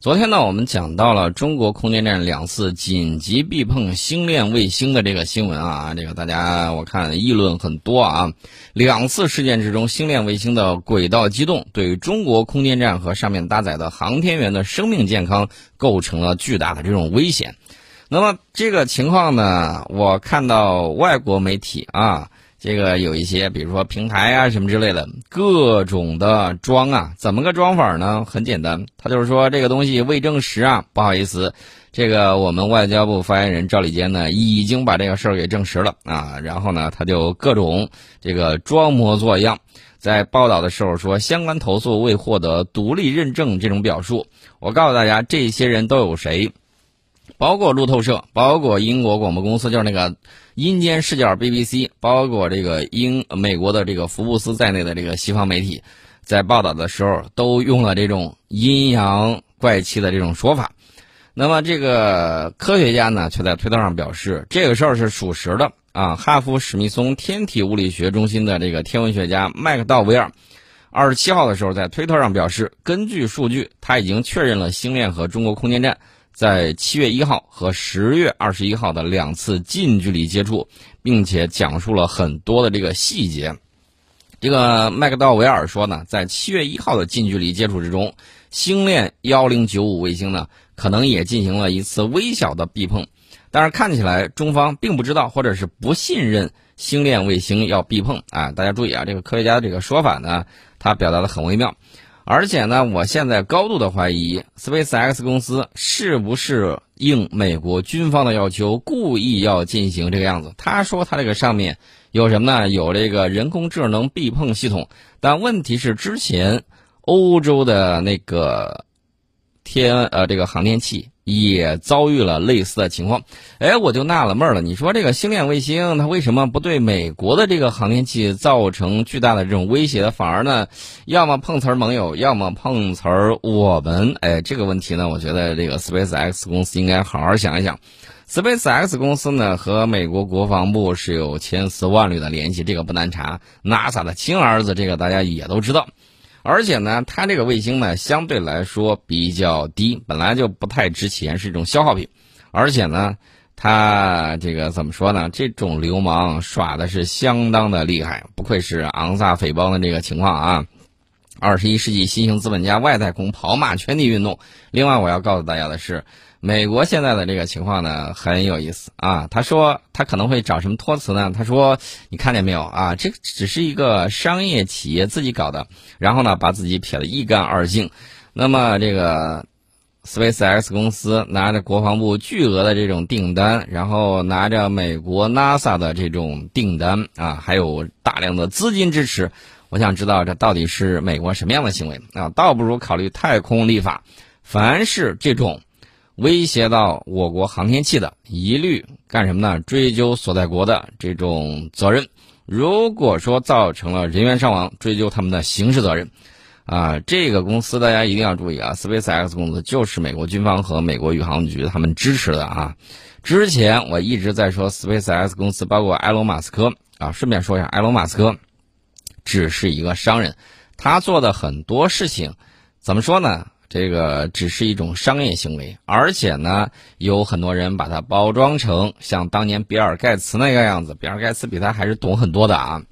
昨天呢，我们讲到了中国空间站两次紧急避碰星链卫星的这个新闻啊，这个大家我看议论很多啊。两次事件之中，星链卫星的轨道机动对中国空间站和上面搭载的航天员的生命健康构成了巨大的这种危险。那么这个情况呢，我看到外国媒体啊。这个有一些，比如说平台啊什么之类的，各种的装啊，怎么个装法呢？很简单，他就是说这个东西未证实啊，不好意思，这个我们外交部发言人赵立坚呢已经把这个事儿给证实了啊，然后呢他就各种这个装模作样，在报道的时候说相关投诉未获得独立认证这种表述。我告诉大家，这些人都有谁？包括路透社，包括英国广播公司，就是那个阴间视角 BBC，包括这个英美国的这个福布斯在内的这个西方媒体，在报道的时候都用了这种阴阳怪气的这种说法。那么这个科学家呢，却在推特上表示，这个事儿是属实的啊。哈佛史密松天体物理学中心的这个天文学家麦克道维尔，二十七号的时候在推特上表示，根据数据，他已经确认了星链和中国空间站。在七月一号和十月二十一号的两次近距离接触，并且讲述了很多的这个细节。这个麦克道维尔说呢，在七月一号的近距离接触之中，星链幺零九五卫星呢可能也进行了一次微小的避碰，但是看起来中方并不知道或者是不信任星链卫星要避碰啊！大家注意啊，这个科学家的这个说法呢，他表达的很微妙。而且呢，我现在高度的怀疑，SpaceX 公司是不是应美国军方的要求，故意要进行这个样子。他说他这个上面有什么呢？有这个人工智能避碰系统，但问题是之前欧洲的那个天呃这个航天器。也遭遇了类似的情况，哎，我就纳了闷了。你说这个星链卫星，它为什么不对美国的这个航天器造成巨大的这种威胁，反而呢，要么碰瓷儿盟友，要么碰瓷儿我们？哎，这个问题呢，我觉得这个 SpaceX 公司应该好好想一想。SpaceX 公司呢和美国国防部是有千丝万缕的联系，这个不难查。NASA 的亲儿子，这个大家也都知道。而且呢，它这个卫星呢相对来说比较低，本来就不太值钱，是一种消耗品。而且呢，它这个怎么说呢？这种流氓耍的是相当的厉害，不愧是昂萨匪帮的这个情况啊！二十一世纪新型资本家外太空跑马圈地运动。另外，我要告诉大家的是。美国现在的这个情况呢很有意思啊，他说他可能会找什么托词呢？他说你看见没有啊？这只是一个商业企业自己搞的，然后呢把自己撇得一干二净。那么这个 SpaceX 公司拿着国防部巨额的这种订单，然后拿着美国 NASA 的这种订单啊，还有大量的资金支持，我想知道这到底是美国什么样的行为啊？倒不如考虑太空立法，凡是这种。威胁到我国航天器的，一律干什么呢？追究所在国的这种责任。如果说造成了人员伤亡，追究他们的刑事责任。啊，这个公司大家一定要注意啊，SpaceX 公司就是美国军方和美国宇航局他们支持的啊。之前我一直在说 SpaceX 公司，包括埃隆·马斯克啊。顺便说一下，埃隆·马斯克只是一个商人，他做的很多事情，怎么说呢？这个只是一种商业行为，而且呢，有很多人把它包装成像当年比尔盖茨那个样子。比尔盖茨比他还是懂很多的啊，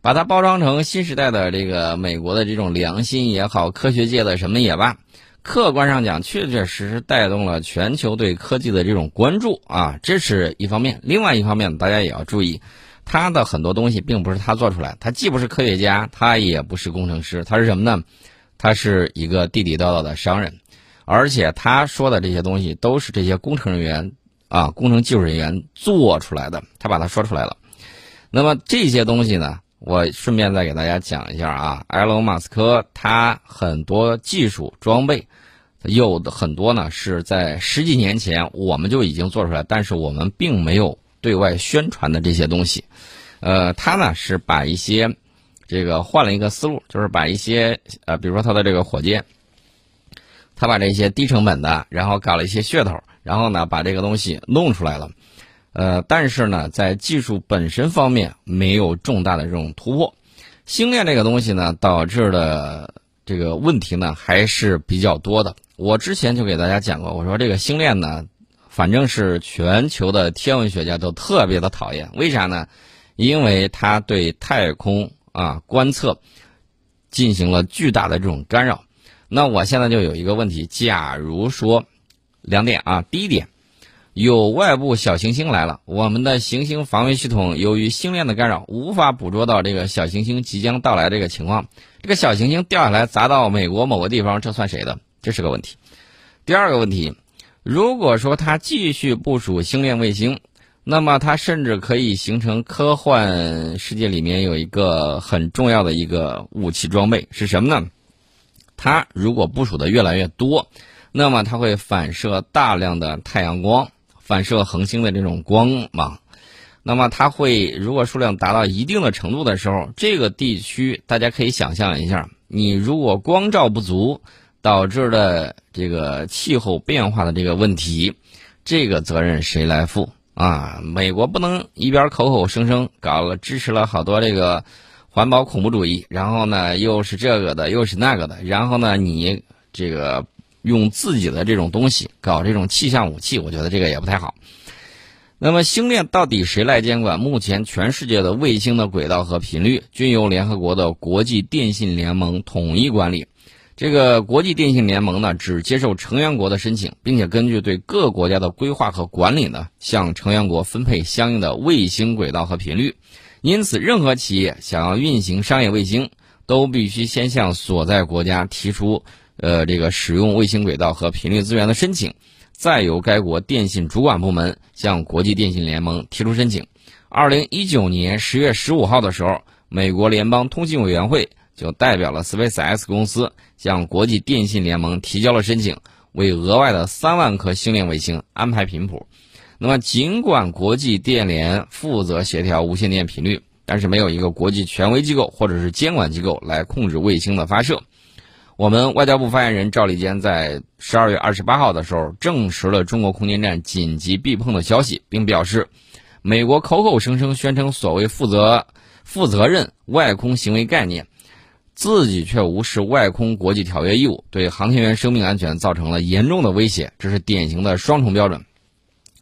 把它包装成新时代的这个美国的这种良心也好，科学界的什么也罢，客观上讲，确确实实带动了全球对科技的这种关注啊，这是一方面。另外一方面，大家也要注意，他的很多东西并不是他做出来，他既不是科学家，他也不是工程师，他是什么呢？他是一个地地道道的商人，而且他说的这些东西都是这些工程人员啊、工程技术人员做出来的，他把它说出来了。那么这些东西呢，我顺便再给大家讲一下啊。埃隆·马斯克他很多技术装备，有的很多呢是在十几年前我们就已经做出来，但是我们并没有对外宣传的这些东西。呃，他呢是把一些。这个换了一个思路，就是把一些呃，比如说它的这个火箭，他把这些低成本的，然后搞了一些噱头，然后呢把这个东西弄出来了，呃，但是呢在技术本身方面没有重大的这种突破。星链这个东西呢导致的这个问题呢还是比较多的。我之前就给大家讲过，我说这个星链呢，反正是全球的天文学家都特别的讨厌，为啥呢？因为它对太空啊观测进行了巨大的这种干扰。那我现在就有一个问题，假如说两点啊，第一点。有外部小行星来了，我们的行星防卫系统由于星链的干扰，无法捕捉到这个小行星即将到来这个情况。这个小行星掉下来砸到美国某个地方，这算谁的？这是个问题。第二个问题，如果说它继续部署星链卫星，那么它甚至可以形成科幻世界里面有一个很重要的一个武器装备是什么呢？它如果部署的越来越多，那么它会反射大量的太阳光。反射恒星的这种光芒，那么它会如果数量达到一定的程度的时候，这个地区大家可以想象一下，你如果光照不足导致的这个气候变化的这个问题，这个责任谁来负啊？美国不能一边口口声声搞了支持了好多这个环保恐怖主义，然后呢又是这个的又是那个的，然后呢你这个。用自己的这种东西搞这种气象武器，我觉得这个也不太好。那么星链到底谁来监管？目前全世界的卫星的轨道和频率均由联合国的国际电信联盟统一管理。这个国际电信联盟呢，只接受成员国的申请，并且根据对各国家的规划和管理呢，向成员国分配相应的卫星轨道和频率。因此，任何企业想要运行商业卫星，都必须先向所在国家提出。呃，这个使用卫星轨道和频率资源的申请，再由该国电信主管部门向国际电信联盟提出申请。二零一九年十月十五号的时候，美国联邦通信委员会就代表了 SpaceX 公司向国际电信联盟提交了申请，为额外的三万颗星链卫星安排频谱。那么，尽管国际电联负责协调无线电频率，但是没有一个国际权威机构或者是监管机构来控制卫星的发射。我们外交部发言人赵立坚在十二月二十八号的时候证实了中国空间站紧急避碰的消息，并表示，美国口口声声宣称所谓负责负责任外空行为概念，自己却无视外空国际条约义务，对航天员生命安全造成了严重的威胁，这是典型的双重标准，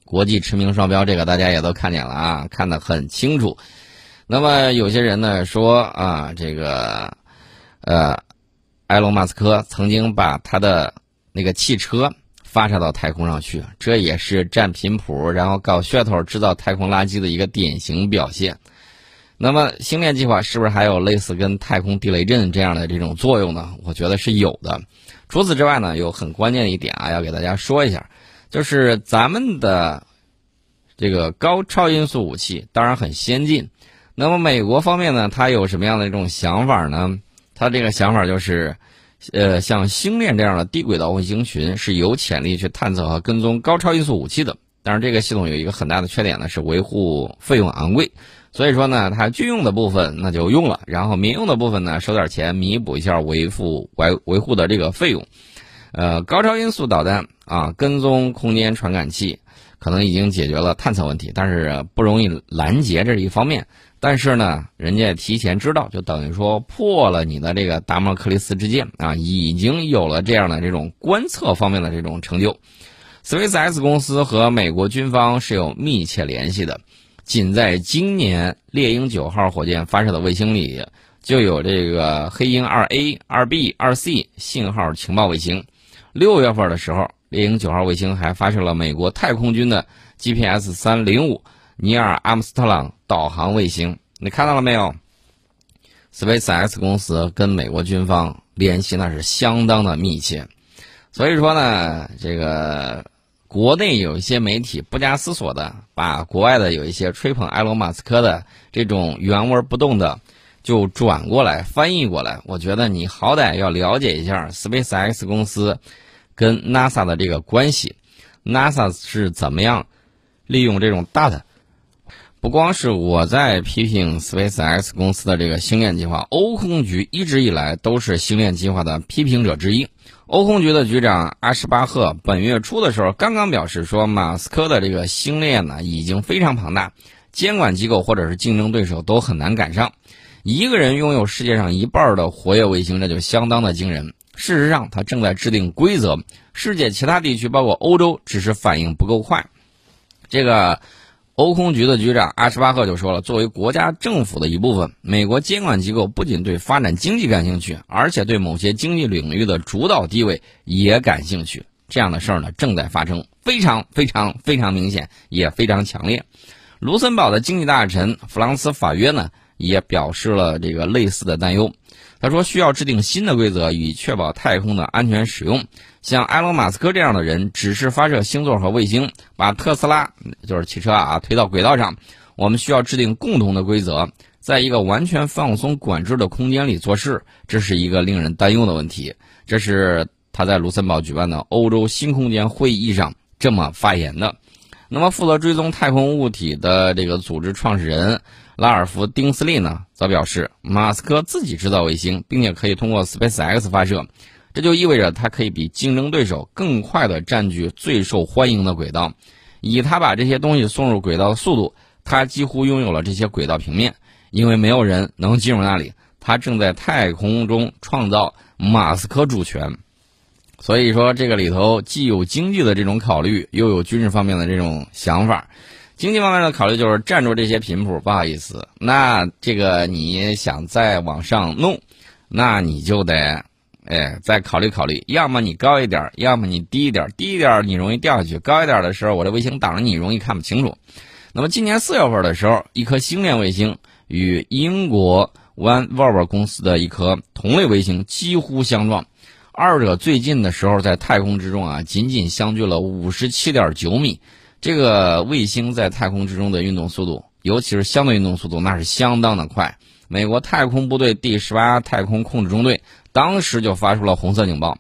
国际驰名双标，这个大家也都看见了啊，看得很清楚。那么有些人呢说啊，这个，呃。埃隆·马斯克曾经把他的那个汽车发射到太空上去，这也是占频谱，然后搞噱头、制造太空垃圾的一个典型表现。那么，星链计划是不是还有类似跟太空地雷阵这样的这种作用呢？我觉得是有的。除此之外呢，有很关键的一点啊，要给大家说一下，就是咱们的这个高超音速武器当然很先进。那么，美国方面呢，它有什么样的一种想法呢？他这个想法就是，呃，像星链这样的低轨道卫星群是有潜力去探测和跟踪高超音速武器的。但是这个系统有一个很大的缺点呢，是维护费用昂贵。所以说呢，它军用的部分那就用了，然后民用的部分呢收点钱弥补一下维护维维护的这个费用。呃，高超音速导弹啊，跟踪空间传感器可能已经解决了探测问题，但是不容易拦截，这是一方面。但是呢，人家提前知道，就等于说破了你的这个达摩克里斯之剑啊，已经有了这样的这种观测方面的这种成就。SpaceX 公司和美国军方是有密切联系的，仅在今年猎鹰九号火箭发射的卫星里，就有这个黑鹰二 A、二 B、二 C 信号情报卫星。六月份的时候，猎鹰九号卫星还发射了美国太空军的 GPS 三零五。尼尔·阿姆斯特朗导航卫星，你看到了没有？SpaceX 公司跟美国军方联系那是相当的密切，所以说呢，这个国内有一些媒体不加思索的把国外的有一些吹捧埃隆·马斯克的这种原文不动的就转过来翻译过来，我觉得你好歹要了解一下 SpaceX 公司跟 NASA 的这个关系，NASA 是怎么样利用这种大的。不光是我在批评 SpaceX 公司的这个星链计划，欧空局一直以来都是星链计划的批评者之一。欧空局的局长阿什巴赫本月初的时候刚刚表示说，马斯克的这个星链呢已经非常庞大，监管机构或者是竞争对手都很难赶上。一个人拥有世界上一半的活跃卫星，这就相当的惊人。事实上，他正在制定规则，世界其他地区，包括欧洲，只是反应不够快。这个欧空局的局长阿什巴赫就说了：“作为国家政府的一部分，美国监管机构不仅对发展经济感兴趣，而且对某些经济领域的主导地位也感兴趣。这样的事儿呢，正在发生，非常非常非常明显，也非常强烈。”卢森堡的经济大臣弗朗斯法约呢，也表示了这个类似的担忧。他说：“需要制定新的规则，以确保太空的安全使用。像埃隆·马斯克这样的人，只是发射星座和卫星，把特斯拉就是汽车啊推到轨道上。我们需要制定共同的规则，在一个完全放松管制的空间里做事，这是一个令人担忧的问题。”这是他在卢森堡举办的欧洲新空间会议上这么发言的。那么，负责追踪太空物体的这个组织创始人。拉尔夫·丁斯利呢，则表示，马斯克自己制造卫星，并且可以通过 SpaceX 发射，这就意味着他可以比竞争对手更快地占据最受欢迎的轨道。以他把这些东西送入轨道的速度，他几乎拥有了这些轨道平面，因为没有人能进入那里。他正在太空中创造马斯克主权。所以说，这个里头既有经济的这种考虑，又有军事方面的这种想法。经济方面的考虑就是占住这些频谱，不好意思，那这个你想再往上弄，那你就得，哎，再考虑考虑，要么你高一点，要么你低一点，低一点你容易掉下去，高一点的时候，我这卫星挡着你，容易看不清楚。那么今年四月份的时候，一颗星链卫星与英国 OneWeb 公司的一颗同类卫星几乎相撞，二者最近的时候在太空之中啊，仅仅相距了五十七点九米。这个卫星在太空之中的运动速度，尤其是相对运动速度，那是相当的快。美国太空部队第十八太空控制中队当时就发出了红色警报。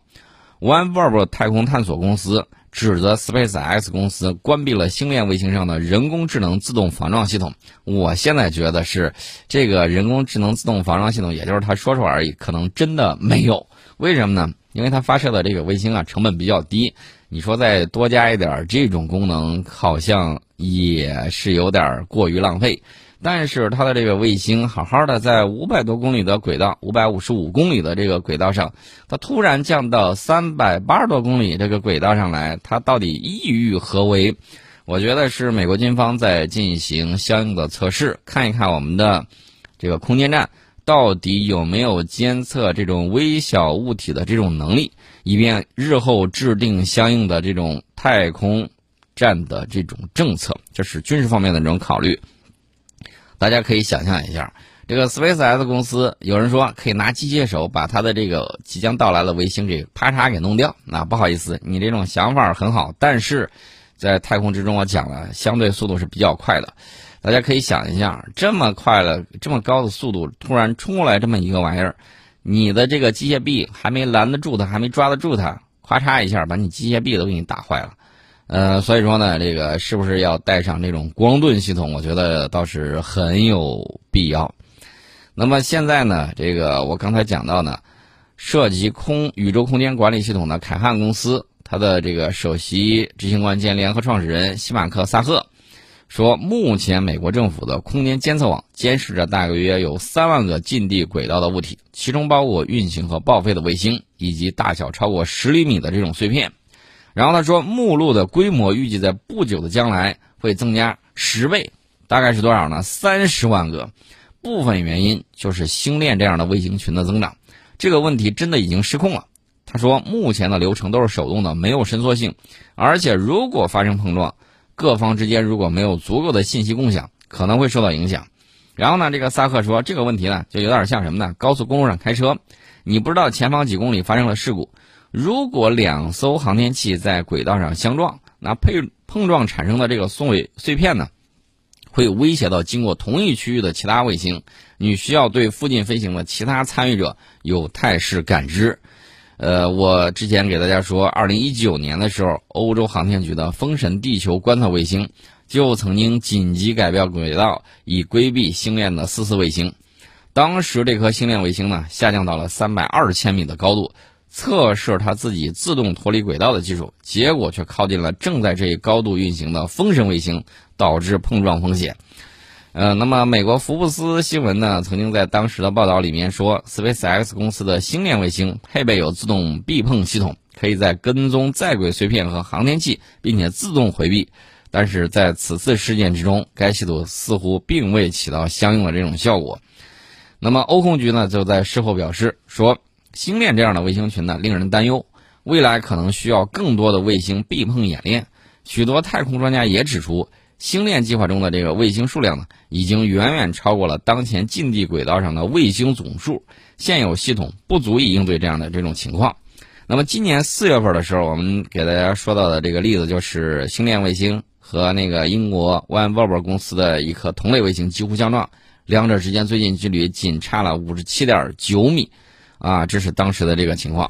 OneWeb 太空探索公司指责 SpaceX 公司关闭了星链卫星上的人工智能自动防撞系统。我现在觉得是这个人工智能自动防撞系统，也就是他说说而已，可能真的没有。为什么呢？因为它发射的这个卫星啊，成本比较低。你说再多加一点这种功能，好像也是有点过于浪费。但是它的这个卫星好好的在五百多公里的轨道，五百五十五公里的这个轨道上，它突然降到三百八十多公里这个轨道上来，它到底意欲何为？我觉得是美国军方在进行相应的测试，看一看我们的这个空间站。到底有没有监测这种微小物体的这种能力，以便日后制定相应的这种太空站的这种政策？这是军事方面的这种考虑。大家可以想象一下，这个 SpaceX 公司有人说可以拿机械手把它的这个即将到来的卫星给啪嚓给弄掉。那不好意思，你这种想法很好，但是在太空之中，我讲了，相对速度是比较快的。大家可以想一下，这么快的、这么高的速度，突然冲过来这么一个玩意儿，你的这个机械臂还没拦得住它，还没抓得住它，咔嚓一下把你机械臂都给你打坏了。呃，所以说呢，这个是不是要带上这种光盾系统？我觉得倒是很有必要。那么现在呢，这个我刚才讲到呢，涉及空宇宙空间管理系统的凯汉公司，它的这个首席执行官兼联合创始人西马克萨赫。说，目前美国政府的空间监测网监视着大约有三万个近地轨道的物体，其中包括运行和报废的卫星，以及大小超过十厘米的这种碎片。然后他说，目录的规模预计在不久的将来会增加十倍，大概是多少呢？三十万个。部分原因就是星链这样的卫星群的增长。这个问题真的已经失控了。他说，目前的流程都是手动的，没有伸缩性，而且如果发生碰撞。各方之间如果没有足够的信息共享，可能会受到影响。然后呢，这个萨克说，这个问题呢，就有点像什么呢？高速公路上开车，你不知道前方几公里发生了事故。如果两艘航天器在轨道上相撞，那碰碰撞产生的这个碎碎片呢，会威胁到经过同一区域的其他卫星。你需要对附近飞行的其他参与者有态势感知。呃，我之前给大家说，二零一九年的时候，欧洲航天局的风神地球观测卫星就曾经紧急改变轨道，以规避星链的四次卫星。当时这颗星链卫星呢，下降到了三百二十千米的高度，测试它自己自动脱离轨道的技术，结果却靠近了正在这一高度运行的风神卫星，导致碰撞风险。呃，那么美国福布斯新闻呢，曾经在当时的报道里面说，SpaceX 公司的星链卫星配备有自动避碰系统，可以在跟踪在轨碎片和航天器，并且自动回避。但是在此次事件之中，该系统似乎并未起到相应的这种效果。那么欧控局呢，就在事后表示说，星链这样的卫星群呢，令人担忧，未来可能需要更多的卫星避碰演练。许多太空专家也指出。星链计划中的这个卫星数量呢，已经远远超过了当前近地轨道上的卫星总数，现有系统不足以应对这样的这种情况。那么今年四月份的时候，我们给大家说到的这个例子就是星链卫星和那个英国 OneWeb 公司的一颗同类卫星几乎相撞，两者之间最近距离仅差了五十七点九米，啊，这是当时的这个情况。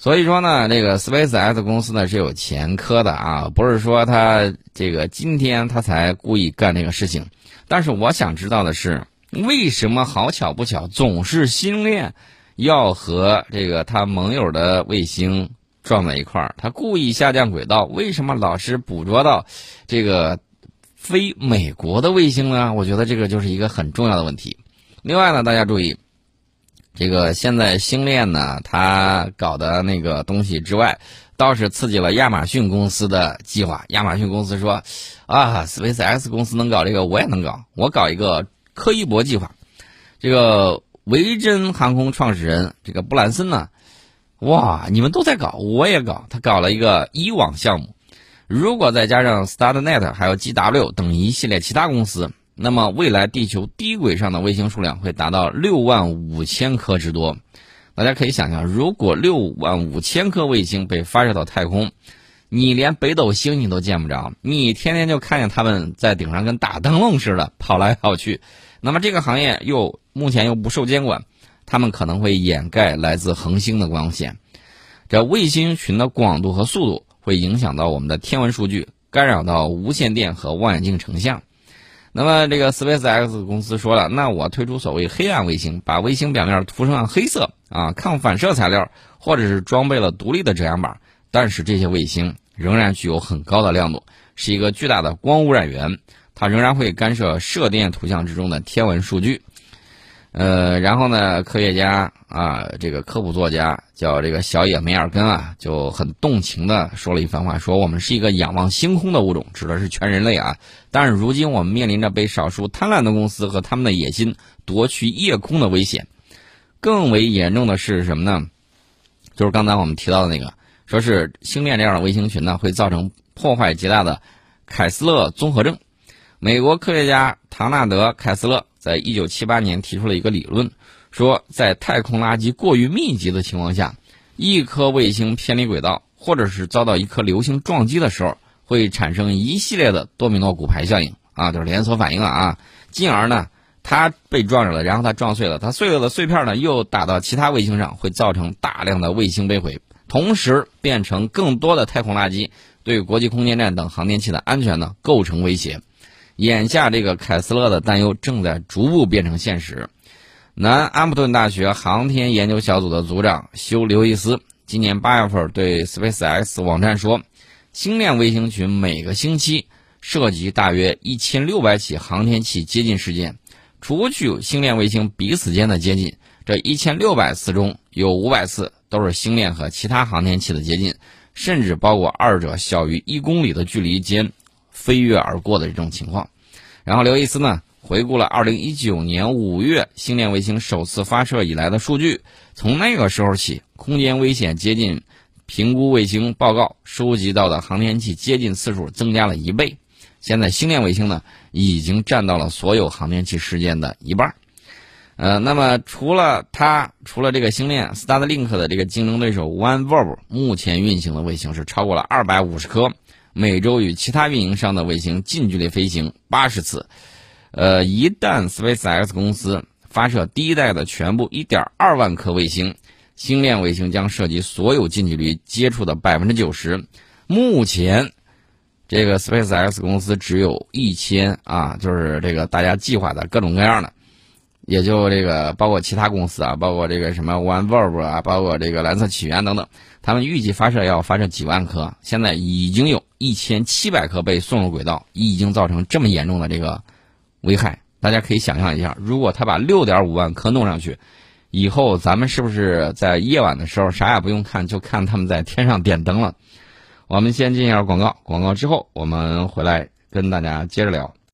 所以说呢，这个 SpaceX 公司呢是有前科的啊，不是说他这个今天他才故意干这个事情。但是我想知道的是，为什么好巧不巧总是星链要和这个他盟友的卫星撞在一块儿？他故意下降轨道，为什么老是捕捉到这个非美国的卫星呢？我觉得这个就是一个很重要的问题。另外呢，大家注意。这个现在星链呢，它搞的那个东西之外，倒是刺激了亚马逊公司的计划。亚马逊公司说：“啊，SpaceX 公司能搞这个，我也能搞。我搞一个柯伊伯计划。”这个维珍航空创始人这个布兰森呢，哇，你们都在搞，我也搞。他搞了一个伊网项目。如果再加上 StarNet 还有 GW 等一系列其他公司。那么，未来地球低轨上的卫星数量会达到六万五千颗之多。大家可以想象，如果六万五千颗卫星被发射到太空，你连北斗星你都见不着，你天天就看见他们在顶上跟打灯笼似的跑来跑去。那么，这个行业又目前又不受监管，他们可能会掩盖来自恒星的光线。这卫星群的广度和速度会影响到我们的天文数据，干扰到无线电和望远镜成像。那么，这个 SpaceX 公司说了，那我推出所谓黑暗卫星，把卫星表面涂上黑色啊，抗反射材料，或者是装备了独立的遮阳板，但是这些卫星仍然具有很高的亮度，是一个巨大的光污染源，它仍然会干涉射电图像之中的天文数据。呃，然后呢，科学家啊，这个科普作家叫这个小野梅尔根啊，就很动情的说了一番话，说我们是一个仰望星空的物种，指的是全人类啊。但是如今我们面临着被少数贪婪的公司和他们的野心夺取夜空的危险。更为严重的是什么呢？就是刚才我们提到的那个，说是星链这样的卫星群呢，会造成破坏极大的凯斯勒综合症。美国科学家唐纳德·凯斯勒。在一九七八年提出了一个理论，说在太空垃圾过于密集的情况下，一颗卫星偏离轨道，或者是遭到一颗流星撞击的时候，会产生一系列的多米诺骨牌效应啊，就是连锁反应了啊。进而呢，它被撞着了，然后它撞碎了，它碎了的碎片呢又打到其他卫星上，会造成大量的卫星被毁，同时变成更多的太空垃圾，对国际空间站等航天器的安全呢构成威胁。眼下，这个凯斯勒的担忧正在逐步变成现实。南安普顿大学航天研究小组的组长休·刘易斯今年八月份对 SpaceX 网站说：“星链卫星群每个星期涉及大约一千六百起航天器接近事件，除去星链卫星彼此间的接近，这一千六百次中有五百次都是星链和其他航天器的接近，甚至包括二者小于一公里的距离间。”飞跃而过的这种情况，然后刘易斯呢回顾了2019年5月星链卫星首次发射以来的数据，从那个时候起，空间危险接近评估卫星报告收集到的航天器接近次数增加了一倍。现在星链卫星呢已经占到了所有航天器事件的一半。呃，那么除了它，除了这个星链，Starlink 的这个竞争对手 OneWeb 目前运行的卫星是超过了250颗。每周与其他运营商的卫星近距离飞行八十次，呃，一旦 SpaceX 公司发射第一代的全部一点二万颗卫星，星链卫星将涉及所有近距离接触的百分之九十。目前，这个 SpaceX 公司只有一千啊，就是这个大家计划的各种各样的，也就这个包括其他公司啊，包括这个什么 OneWeb 啊，包括这个蓝色起源等等。他们预计发射要发射几万颗，现在已经有一千七百颗被送入轨道，已经造成这么严重的这个危害。大家可以想象一下，如果他把六点五万颗弄上去，以后咱们是不是在夜晚的时候啥也不用看，就看他们在天上点灯了？我们先进一下广告，广告之后我们回来跟大家接着聊。